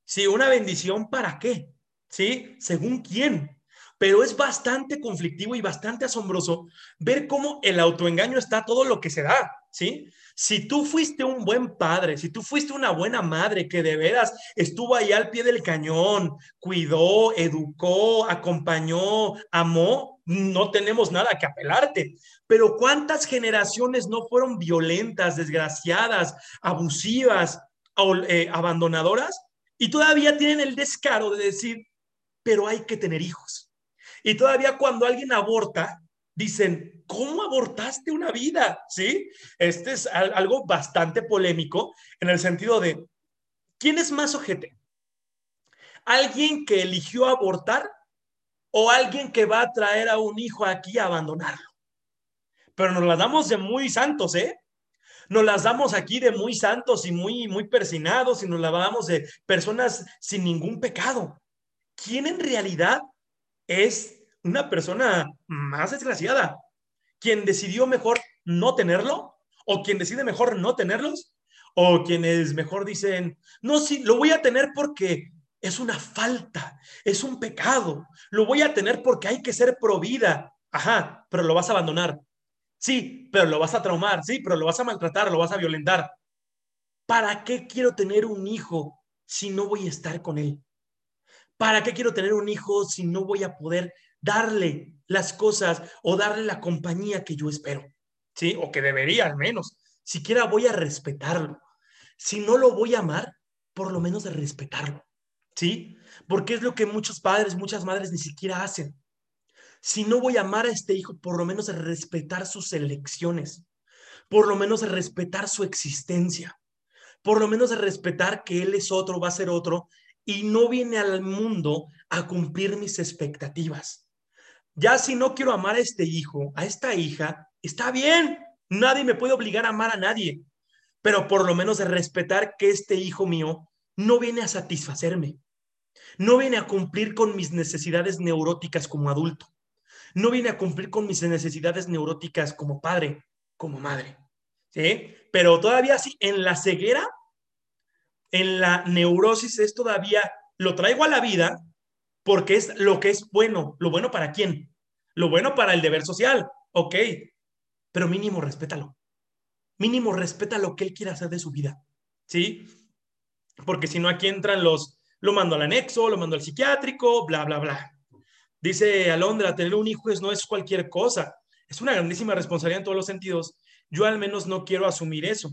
Sí, una bendición para qué? ¿Sí? Según quién. Pero es bastante conflictivo y bastante asombroso ver cómo el autoengaño está todo lo que se da, ¿sí? Si tú fuiste un buen padre, si tú fuiste una buena madre que de veras estuvo ahí al pie del cañón, cuidó, educó, acompañó, amó, no tenemos nada que apelarte. Pero ¿cuántas generaciones no fueron violentas, desgraciadas, abusivas, eh, abandonadoras? Y todavía tienen el descaro de decir, pero hay que tener hijos. Y todavía cuando alguien aborta, dicen, ¿cómo abortaste una vida? ¿Sí? Este es algo bastante polémico en el sentido de, ¿quién es más ojete? ¿Alguien que eligió abortar o alguien que va a traer a un hijo aquí a abandonarlo? Pero nos las damos de muy santos, ¿eh? Nos las damos aquí de muy santos y muy, muy persinados y nos las damos de personas sin ningún pecado. ¿Quién en realidad es una persona más desgraciada? ¿Quién decidió mejor no tenerlo? ¿O quien decide mejor no tenerlos? ¿O quienes mejor dicen, no, sí, lo voy a tener porque es una falta, es un pecado, lo voy a tener porque hay que ser provida. Ajá, pero lo vas a abandonar. Sí, pero lo vas a traumar, sí, pero lo vas a maltratar, lo vas a violentar. ¿Para qué quiero tener un hijo si no voy a estar con él? ¿Para qué quiero tener un hijo si no voy a poder darle las cosas o darle la compañía que yo espero? ¿Sí? O que debería al menos. Siquiera voy a respetarlo. Si no lo voy a amar, por lo menos de respetarlo. ¿Sí? Porque es lo que muchos padres, muchas madres ni siquiera hacen. Si no voy a amar a este hijo, por lo menos respetar sus elecciones, por lo menos respetar su existencia, por lo menos respetar que él es otro, va a ser otro y no viene al mundo a cumplir mis expectativas. Ya si no quiero amar a este hijo, a esta hija, está bien. Nadie me puede obligar a amar a nadie, pero por lo menos respetar que este hijo mío no viene a satisfacerme, no viene a cumplir con mis necesidades neuróticas como adulto, no viene a cumplir con mis necesidades neuróticas como padre, como madre. ¿Sí? Pero todavía sí, en la ceguera en la neurosis es todavía, lo traigo a la vida porque es lo que es bueno. ¿Lo bueno para quién? Lo bueno para el deber social, ok, pero mínimo respétalo. Mínimo respeta lo que él quiera hacer de su vida, ¿sí? Porque si no, aquí entran los, lo mando al anexo, lo mando al psiquiátrico, bla, bla, bla. Dice Alondra, tener un hijo es, no es cualquier cosa, es una grandísima responsabilidad en todos los sentidos. Yo al menos no quiero asumir eso.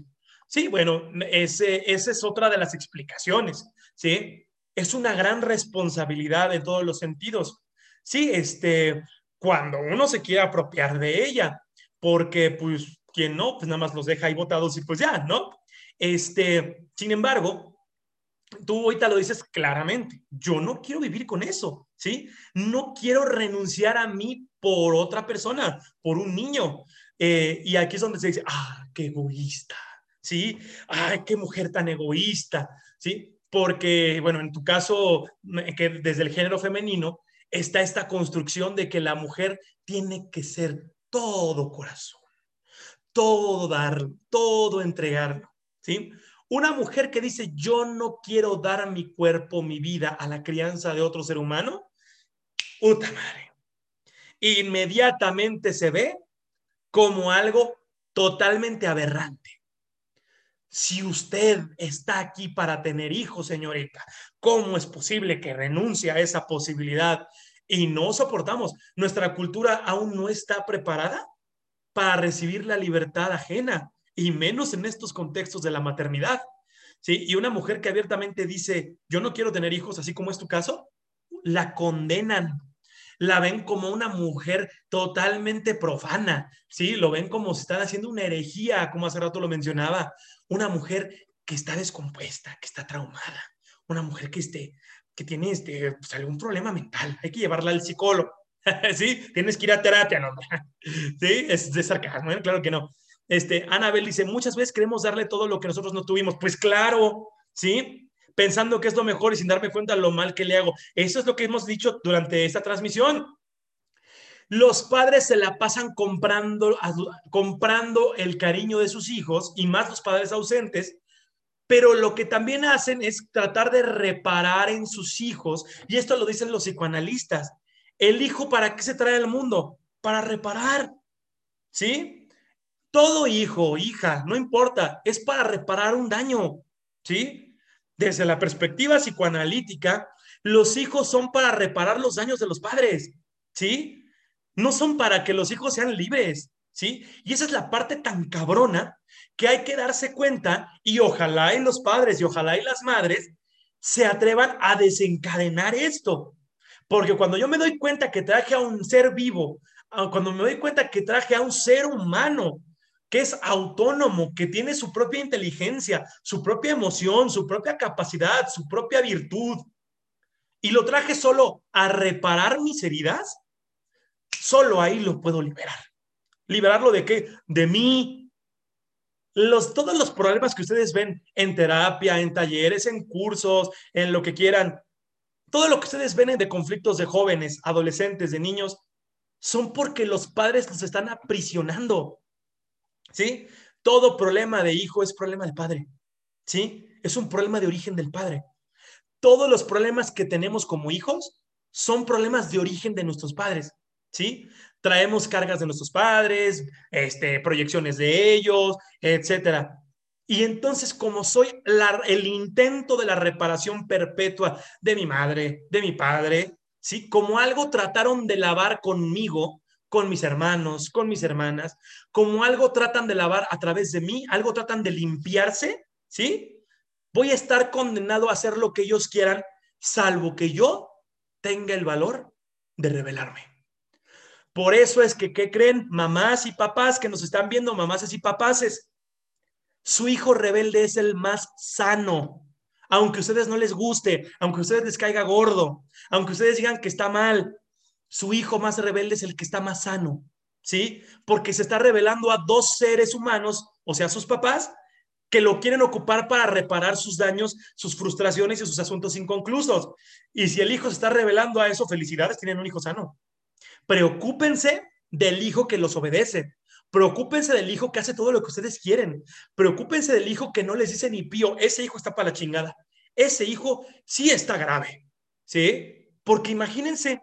Sí, bueno, ese, esa es otra de las explicaciones, ¿sí? Es una gran responsabilidad en todos los sentidos. Sí, este, cuando uno se quiere apropiar de ella, porque pues quien no, pues nada más los deja ahí votados y pues ya, ¿no? Este, sin embargo, tú ahorita lo dices claramente, yo no quiero vivir con eso, ¿sí? No quiero renunciar a mí por otra persona, por un niño. Eh, y aquí es donde se dice, ah, qué egoísta, ¿sí? Ay, qué mujer tan egoísta, ¿sí? Porque, bueno, en tu caso, que desde el género femenino está esta construcción de que la mujer tiene que ser todo corazón, todo dar, todo entregar, ¿sí? Una mujer que dice, yo no quiero dar mi cuerpo, mi vida a la crianza de otro ser humano, puta madre. Inmediatamente se ve como algo totalmente aberrante. Si usted está aquí para tener hijos, señorita, ¿cómo es posible que renuncie a esa posibilidad? Y no soportamos. Nuestra cultura aún no está preparada para recibir la libertad ajena, y menos en estos contextos de la maternidad. ¿Sí? Y una mujer que abiertamente dice, yo no quiero tener hijos, así como es tu caso, la condenan la ven como una mujer totalmente profana, ¿sí? Lo ven como si están haciendo una herejía, como hace rato lo mencionaba, una mujer que está descompuesta, que está traumada, una mujer que, esté, que tiene este, pues, algún problema mental, hay que llevarla al psicólogo, ¿sí? Tienes que ir a terapia, ¿no? ¿Sí? Es de sarcasmo, ¿eh? claro que no. Este, Anabel dice, muchas veces queremos darle todo lo que nosotros no tuvimos. Pues claro, ¿sí? pensando que es lo mejor y sin darme cuenta lo mal que le hago. Eso es lo que hemos dicho durante esta transmisión. Los padres se la pasan comprando, comprando el cariño de sus hijos y más los padres ausentes, pero lo que también hacen es tratar de reparar en sus hijos, y esto lo dicen los psicoanalistas. El hijo, ¿para qué se trae al mundo? Para reparar, ¿sí? Todo hijo, hija, no importa, es para reparar un daño, ¿sí? Desde la perspectiva psicoanalítica, los hijos son para reparar los daños de los padres, ¿sí? no son para que los hijos sean libres, ¿sí? Y esa es la parte tan cabrona que hay que darse cuenta y ojalá y los padres y ojalá y las madres se atrevan a desencadenar esto. Porque cuando yo me doy cuenta que traje a un ser vivo, cuando me doy cuenta que traje a un ser humano que es autónomo, que tiene su propia inteligencia, su propia emoción, su propia capacidad, su propia virtud, y lo traje solo a reparar mis heridas, solo ahí lo puedo liberar. ¿Liberarlo de qué? De mí. Los, todos los problemas que ustedes ven en terapia, en talleres, en cursos, en lo que quieran, todo lo que ustedes ven de conflictos de jóvenes, adolescentes, de niños, son porque los padres los están aprisionando. ¿Sí? Todo problema de hijo es problema del padre. ¿Sí? Es un problema de origen del padre todos los problemas que tenemos como hijos son problemas de origen de nuestros padres, ¿sí? Traemos cargas de nuestros padres, este, proyecciones de ellos, etcétera. Y entonces, como soy el intento de la reparación perpetua de mi madre, de mi padre, ¿sí? Como algo trataron de lavar conmigo, con mis hermanos, con mis hermanas, como algo tratan de lavar a través de mí, algo tratan de limpiarse, ¿sí? voy a estar condenado a hacer lo que ellos quieran, salvo que yo tenga el valor de rebelarme. Por eso es que, ¿qué creen? Mamás y papás que nos están viendo, mamás y papaces, su hijo rebelde es el más sano. Aunque a ustedes no les guste, aunque a ustedes les caiga gordo, aunque ustedes digan que está mal, su hijo más rebelde es el que está más sano. ¿Sí? Porque se está revelando a dos seres humanos, o sea, sus papás, que lo quieren ocupar para reparar sus daños, sus frustraciones y sus asuntos inconclusos. Y si el hijo se está revelando a eso, felicidades, tienen un hijo sano. Preocúpense del hijo que los obedece. Preocúpense del hijo que hace todo lo que ustedes quieren. Preocúpense del hijo que no les dice ni pío. Ese hijo está para la chingada. Ese hijo sí está grave. ¿Sí? Porque imagínense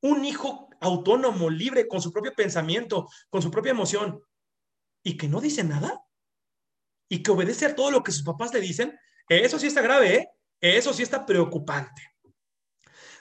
un hijo autónomo, libre, con su propio pensamiento, con su propia emoción, y que no dice nada y que obedece a todo lo que sus papás le dicen, eso sí está grave, ¿eh? Eso sí está preocupante.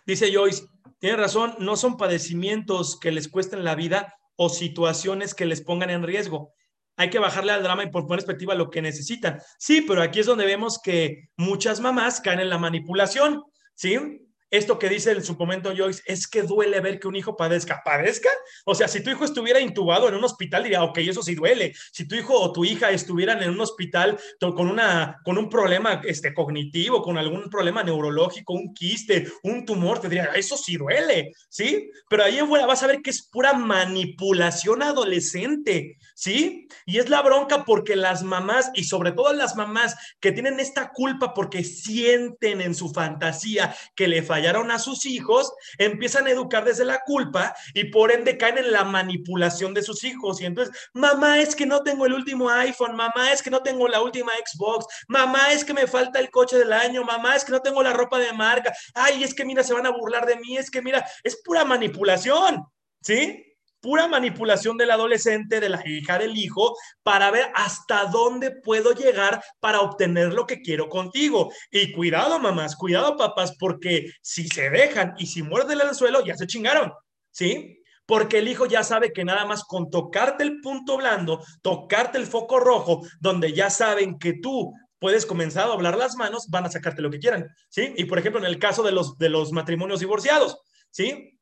Dice Joyce, tiene razón, no son padecimientos que les cuesten la vida o situaciones que les pongan en riesgo. Hay que bajarle al drama y por poner perspectiva lo que necesitan. Sí, pero aquí es donde vemos que muchas mamás caen en la manipulación, ¿sí? Esto que dice en su momento Joyce, es que duele ver que un hijo padezca. ¿Padezca? O sea, si tu hijo estuviera intubado en un hospital, diría, ok, eso sí duele. Si tu hijo o tu hija estuvieran en un hospital con, una, con un problema este, cognitivo, con algún problema neurológico, un quiste, un tumor, te diría, eso sí duele, ¿sí? Pero ahí en fuera vas a ver que es pura manipulación adolescente, ¿sí? Y es la bronca porque las mamás, y sobre todo las mamás que tienen esta culpa porque sienten en su fantasía que le fallaron a sus hijos, empiezan a educar desde la culpa y por ende caen en la manipulación de sus hijos. Y entonces, mamá, es que no tengo el último iPhone, mamá, es que no tengo la última Xbox, mamá, es que me falta el coche del año, mamá, es que no tengo la ropa de marca, ay, es que mira, se van a burlar de mí, es que mira, es pura manipulación, ¿sí? Pura manipulación del adolescente, de la hija, del hijo, para ver hasta dónde puedo llegar para obtener lo que quiero contigo. Y cuidado, mamás, cuidado, papás, porque si se dejan y si muerden el suelo, ya se chingaron, ¿sí? Porque el hijo ya sabe que nada más con tocarte el punto blando, tocarte el foco rojo, donde ya saben que tú puedes comenzar a doblar las manos, van a sacarte lo que quieran, ¿sí? Y por ejemplo, en el caso de los, de los matrimonios divorciados, ¿sí?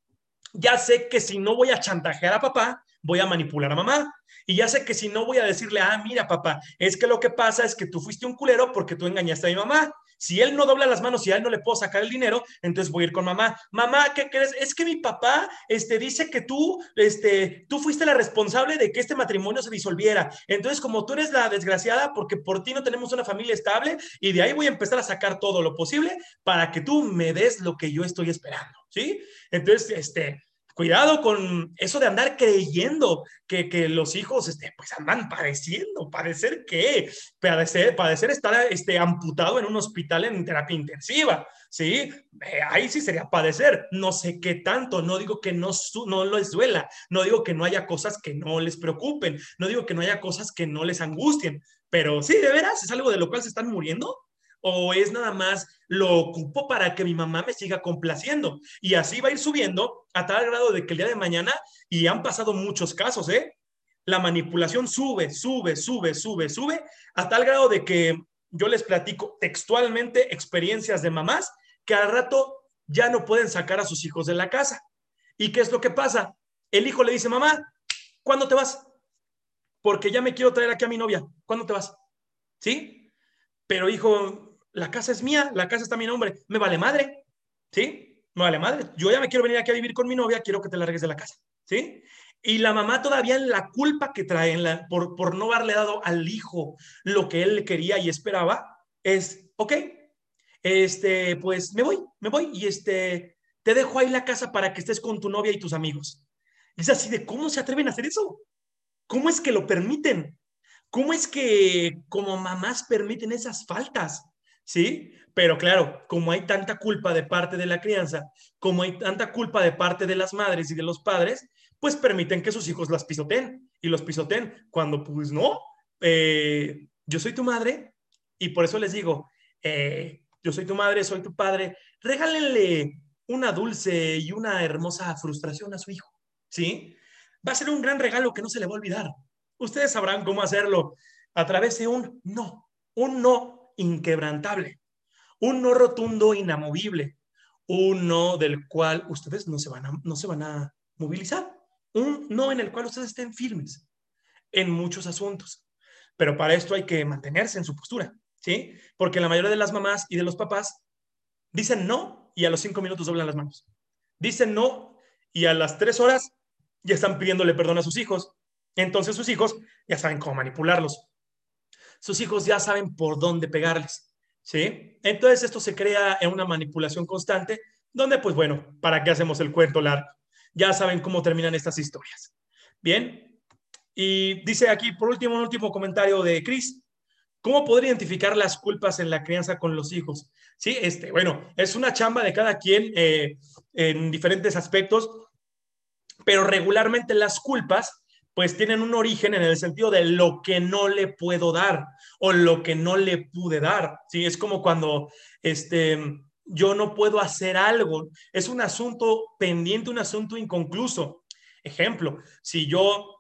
Ya sé que si no voy a chantajear a papá, voy a manipular a mamá. Y ya sé que si no voy a decirle, ah, mira, papá, es que lo que pasa es que tú fuiste un culero porque tú engañaste a mi mamá. Si él no dobla las manos y a él no le puedo sacar el dinero, entonces voy a ir con mamá. Mamá, ¿qué crees? Es que mi papá este, dice que tú, este, tú fuiste la responsable de que este matrimonio se disolviera. Entonces, como tú eres la desgraciada, porque por ti no tenemos una familia estable, y de ahí voy a empezar a sacar todo lo posible para que tú me des lo que yo estoy esperando. ¿Sí? Entonces, este, cuidado con eso de andar creyendo que, que los hijos este, pues andan padeciendo, padecer qué, padecer, padecer estar este, amputado en un hospital en terapia intensiva, ¿sí? Eh, ahí sí sería padecer, no sé qué tanto, no digo que no, no les duela, no digo que no haya cosas que no les preocupen, no digo que no haya cosas que no les angustien, pero sí, de veras, es algo de lo cual se están muriendo o es nada más lo ocupo para que mi mamá me siga complaciendo. Y así va a ir subiendo a tal grado de que el día de mañana, y han pasado muchos casos, ¿eh? La manipulación sube, sube, sube, sube, sube, a tal grado de que yo les platico textualmente experiencias de mamás que al rato ya no pueden sacar a sus hijos de la casa. ¿Y qué es lo que pasa? El hijo le dice, mamá, ¿cuándo te vas? Porque ya me quiero traer aquí a mi novia. ¿Cuándo te vas? ¿Sí? Pero hijo, la casa es mía, la casa está mi nombre. Me vale madre. ¿Sí? Me vale madre. Yo ya me quiero venir aquí a vivir con mi novia, quiero que te largues de la casa. ¿Sí? Y la mamá todavía en la culpa que trae por, por no haberle dado al hijo lo que él quería y esperaba, es, ok, este, pues me voy, me voy y este, te dejo ahí la casa para que estés con tu novia y tus amigos. Es así de, ¿cómo se atreven a hacer eso? ¿Cómo es que lo permiten? ¿Cómo es que como mamás permiten esas faltas? ¿Sí? Pero claro, como hay tanta culpa de parte de la crianza, como hay tanta culpa de parte de las madres y de los padres, pues permiten que sus hijos las pisoteen y los pisoteen cuando pues no, eh, yo soy tu madre y por eso les digo, eh, yo soy tu madre, soy tu padre, regálenle una dulce y una hermosa frustración a su hijo, ¿sí? Va a ser un gran regalo que no se le va a olvidar. Ustedes sabrán cómo hacerlo a través de un no, un no inquebrantable, un no rotundo, inamovible, un no del cual ustedes no se van a, no se van a movilizar, un no en el cual ustedes estén firmes en muchos asuntos. Pero para esto hay que mantenerse en su postura. ¿sí? Porque la mayoría de las mamás y de los papás dicen no y a los cinco minutos doblan las manos. Dicen no y a las tres horas ya están pidiéndole perdón a sus hijos. Entonces sus hijos ya saben cómo manipularlos. Sus hijos ya saben por dónde pegarles, ¿sí? Entonces esto se crea en una manipulación constante donde, pues bueno, ¿para qué hacemos el cuento largo? Ya saben cómo terminan estas historias. Bien. Y dice aquí, por último, un último comentario de Chris. ¿Cómo poder identificar las culpas en la crianza con los hijos? Sí, este, bueno, es una chamba de cada quien eh, en diferentes aspectos, pero regularmente las culpas pues tienen un origen en el sentido de lo que no le puedo dar o lo que no le pude dar. Sí, es como cuando este, yo no puedo hacer algo. Es un asunto pendiente, un asunto inconcluso. Ejemplo, si yo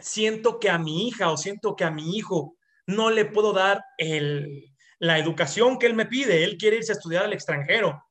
siento que a mi hija o siento que a mi hijo no le puedo dar la educación que él me pide. Él quiere irse a estudiar al extranjero.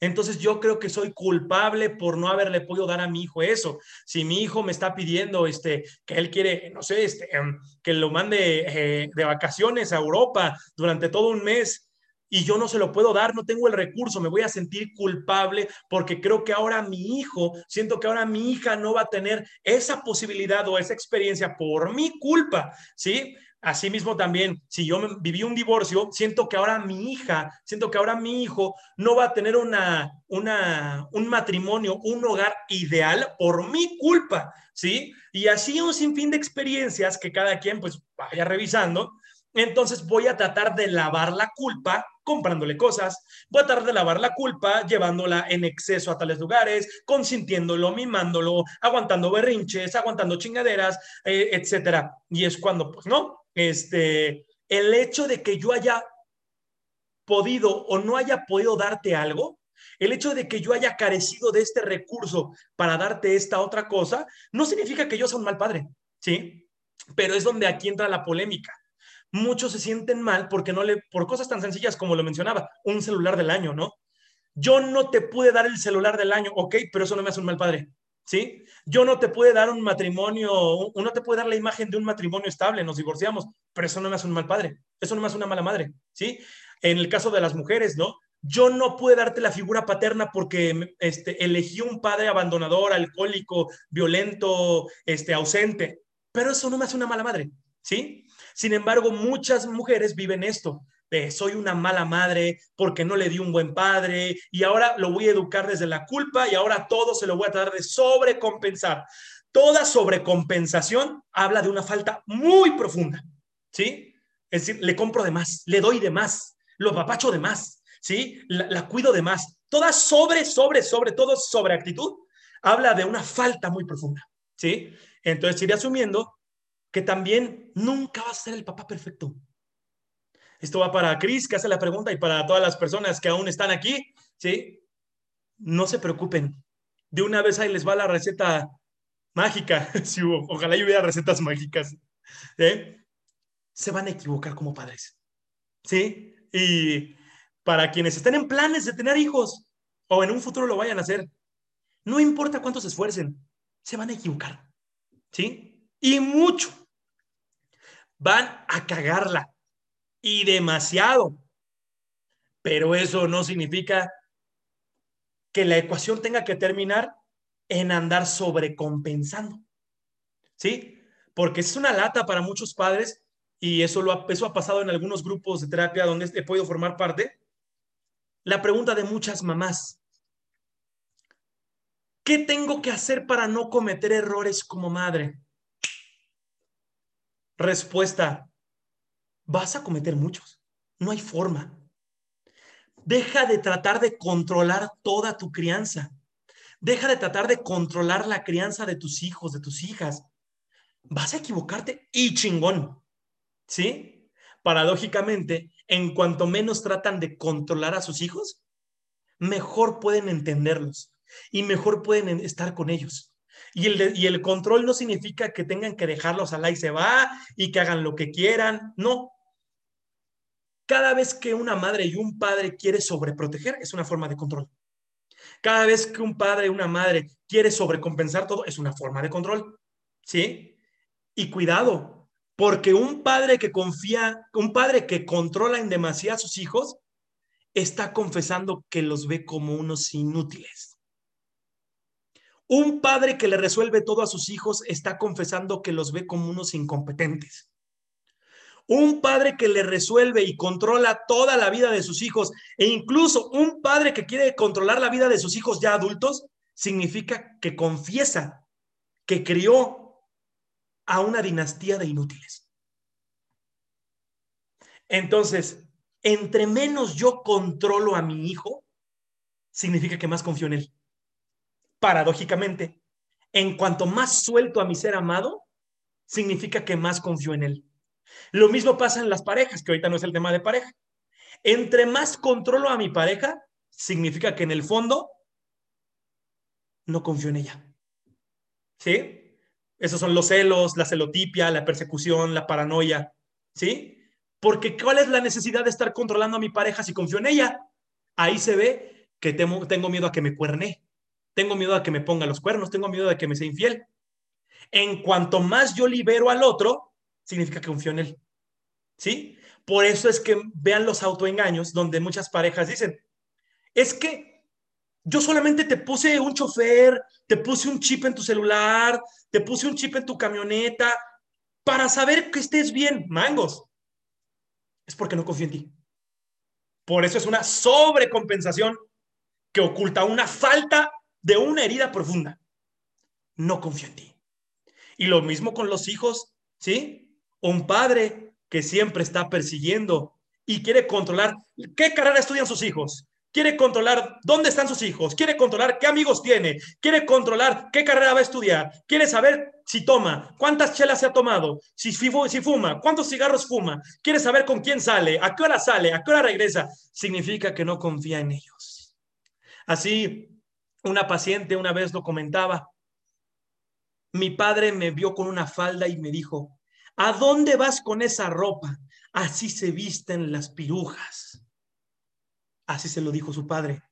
Entonces yo creo que soy culpable por no haberle podido dar a mi hijo eso. Si mi hijo me está pidiendo este, que él quiere, no sé, este, em, que lo mande eh, de vacaciones a Europa durante todo un mes y yo no se lo puedo dar, no tengo el recurso, me voy a sentir culpable porque creo que ahora mi hijo, siento que ahora mi hija no va a tener esa posibilidad o esa experiencia por mi culpa, ¿sí? Asimismo también, si yo viví un divorcio, siento que ahora mi hija, siento que ahora mi hijo no va a tener una, una, un matrimonio, un hogar ideal por mi culpa, ¿sí? Y así un sinfín de experiencias que cada quien pues vaya revisando. Entonces voy a tratar de lavar la culpa comprándole cosas, voy a tratar de lavar la culpa llevándola en exceso a tales lugares, consintiéndolo, mimándolo, aguantando berrinches, aguantando chingaderas, eh, etcétera. Y es cuando, pues no, este, el hecho de que yo haya podido o no haya podido darte algo, el hecho de que yo haya carecido de este recurso para darte esta otra cosa, no significa que yo sea un mal padre, ¿sí? Pero es donde aquí entra la polémica. Muchos se sienten mal porque no le, por cosas tan sencillas como lo mencionaba, un celular del año, ¿no? Yo no te pude dar el celular del año, ok, pero eso no me hace un mal padre. ¿sí? Yo no te puede dar un matrimonio, uno te puede dar la imagen de un matrimonio estable, nos divorciamos, pero eso no me hace un mal padre, eso no me hace una mala madre, ¿sí? En el caso de las mujeres, ¿no? Yo no puedo darte la figura paterna porque este, elegí un padre abandonador, alcohólico, violento, este, ausente, pero eso no me hace una mala madre, ¿sí? Sin embargo, muchas mujeres viven esto soy una mala madre porque no le di un buen padre y ahora lo voy a educar desde la culpa y ahora todo se lo voy a tratar de sobrecompensar. Toda sobrecompensación habla de una falta muy profunda, ¿sí? Es decir, le compro de más, le doy de más, lo papacho de más, ¿sí? La, cuido de más. Toda sobre, sobre, sobre todo sobre actitud habla de una falta muy profunda, ¿sí? Entonces iré asumiendo que también nunca va a ser el papá perfecto. Esto va para Cris, que hace la pregunta, y para todas las personas que aún están aquí, ¿sí? No se preocupen. De una vez ahí les va la receta mágica. ojalá hubiera recetas mágicas. ¿eh? Se van a equivocar como padres. ¿Sí? Y para quienes estén en planes de tener hijos o en un futuro lo vayan a hacer, no importa cuánto se esfuercen, se van a equivocar. ¿Sí? Y mucho. Van a cagarla. Y demasiado. Pero eso no significa que la ecuación tenga que terminar en andar sobrecompensando. ¿Sí? Porque es una lata para muchos padres y eso, lo ha, ha pasado en algunos grupos de terapia donde he podido formar parte. La pregunta de muchas mamás. ¿Qué tengo que hacer para no cometer errores como madre? Respuesta, vas a cometer muchos. No hay forma. Deja de tratar de controlar toda tu crianza. Deja de tratar de controlar la crianza de tus hijos, de tus hijas. Vas a equivocarte y chingón. ¿Sí? Paradójicamente, en cuanto menos tratan de controlar a sus hijos, mejor pueden entenderlos y mejor pueden estar con ellos. Y el, y el control no significa que tengan que dejarlos al y se va y que hagan lo que quieran. No. Cada vez que una madre y un padre quiere sobreproteger, es una forma de control. Cada vez que un padre y una madre quiere sobrecompensar todo, es una forma de control. ¿Sí? Y cuidado, porque un padre que confía, un padre que controla en demasía a sus hijos, está confesando que los ve como unos inútiles. Un padre que le resuelve todo a sus hijos está confesando que los ve como unos incompetentes. Un padre que le resuelve y controla toda la vida de sus hijos e incluso un padre que quiere controlar la vida de sus hijos ya adultos, significa que confiesa que crió a una dinastía de inútiles. Entonces, entre menos yo controlo a mi hijo, significa que más confío en él. Paradójicamente, en cuanto más suelto a mi ser amado, significa que más confío en él. Lo mismo pasa en las parejas, que ahorita no es el tema de pareja. Entre más controlo a mi pareja, significa que en el fondo no confío en ella. ¿Sí? Esos son los celos, la celotipia, la persecución, la paranoia. ¿Sí? Porque ¿cuál es la necesidad de estar controlando a mi pareja si confío en ella? Ahí se ve que tengo, miedo a que me cuerne, tengo miedo a que me ponga los cuernos, tengo miedo a que me sea infiel. En cuanto más yo libero al otro, significa que confío en él. ¿Sí? Por eso es que vean los autoengaños donde muchas parejas dicen, es que yo solamente te puse un chofer, te puse un chip en tu celular, te puse un chip en tu camioneta para saber que estés bien, mangos. Es porque no confío en ti. Por eso es una sobrecompensación que oculta una falta de una herida profunda. No confío en ti. Y lo mismo con los hijos, ¿sí? un padre que siempre está persiguiendo y quiere controlar qué carrera estudian sus hijos, quiere controlar dónde están sus hijos, quiere controlar qué amigos tiene, quiere controlar qué carrera va a estudiar, quiere saber si toma, cuántas chelas se ha tomado, si, si fuma, cuántos cigarros fuma, quiere saber con quién sale, a qué hora sale, a qué hora regresa, significa que no confía en ellos. Así, una paciente una vez lo comentaba, mi padre me vio con una falda y me dijo, ¿A dónde vas con esa ropa? Así se visten las pirujas. Así se lo dijo su padre.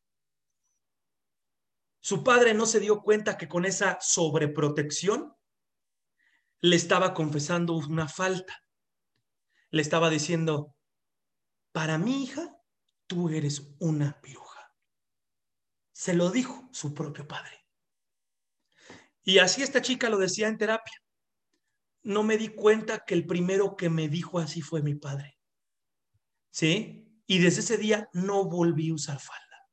Su padre no se dio cuenta que con esa sobreprotección le estaba confesando una falta. Le estaba diciendo, para mi hija, tú eres una piruja. Se lo dijo su propio padre. Y así esta chica lo decía en terapia no me di cuenta que el primero que me dijo así fue mi padre. ¿Sí? Y desde ese día no volví a usar falda.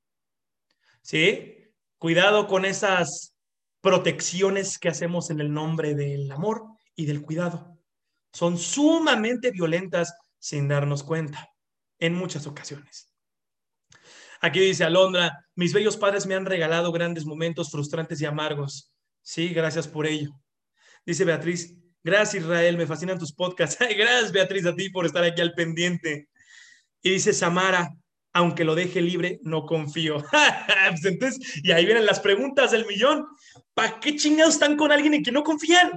¿Sí? Cuidado con esas protecciones que hacemos en el nombre del amor y del cuidado. Son sumamente violentas sin darnos cuenta en muchas ocasiones. Aquí dice Alondra, mis bellos padres me han regalado grandes momentos frustrantes y amargos. Sí, gracias por ello. Dice Beatriz, Gracias, Israel. Me fascinan tus podcasts. gracias, Beatriz, a ti por estar aquí al pendiente. Y dice Samara, aunque lo deje libre, no confío. Pues entonces, y ahí vienen las preguntas del millón. ¿Para qué chingados están con alguien en que no confían?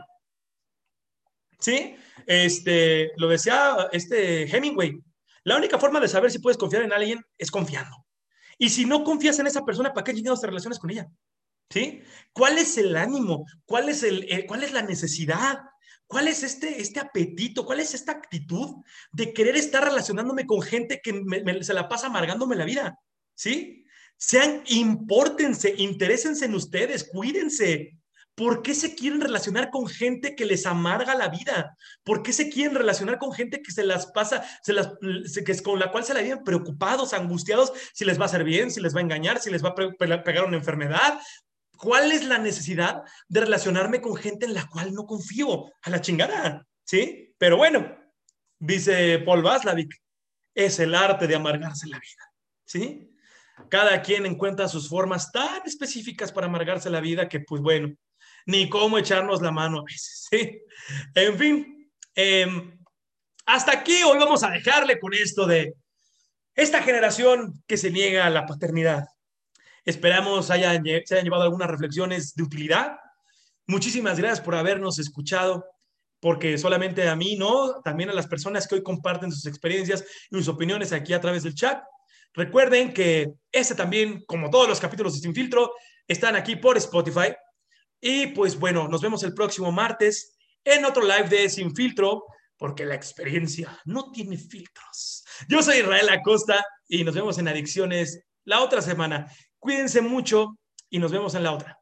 ¿Sí? Este, lo decía este Hemingway. La única forma de saber si puedes confiar en alguien es confiando. Y si no confías en esa persona, ¿para qué chingados te relacionas con ella? ¿Sí? ¿Cuál es el ánimo? ¿Cuál es, el, eh, ¿cuál es la necesidad? ¿Cuál es este, este apetito? ¿Cuál es esta actitud de querer estar relacionándome con gente que se la pasa amargándome la vida? ¿Sí? Sean, impórtense, interésense en ustedes, cuídense. ¿Por qué se quieren relacionar con gente que les amarga la vida? ¿Por qué se quieren relacionar con gente que se las pasa, se las, que es con la cual se la viven preocupados, angustiados, si les va a hacer bien, si les va a engañar, si les va a pegar una enfermedad? ¿Cuál es la necesidad de relacionarme con gente en la cual no confío? A la chingada, ¿sí? Pero bueno, dice Paul Vaslavic, es el arte de amargarse la vida, ¿sí? Cada quien encuentra sus formas tan específicas para amargarse la vida que, pues bueno, ni cómo echarnos la mano a veces, ¿sí? En fin, em, hasta aquí hoy vamos a dejarle con esto de esta generación que se niega a la paternidad. Esperamos hayan, se hayan llevado algunas reflexiones de utilidad. Muchísimas gracias por habernos escuchado, porque solamente a mí, no, también a las personas que hoy comparten sus experiencias y sus opiniones aquí a través del chat. Recuerden que este también, como todos los capítulos de Sin Filtro, están aquí por Spotify. Y pues bueno, nos vemos el próximo martes en otro live de Sin Filtro, porque la experiencia no tiene filtros. Yo soy Israel Acosta y nos vemos en Adicciones la otra semana. Cuídense mucho y nos vemos en la otra.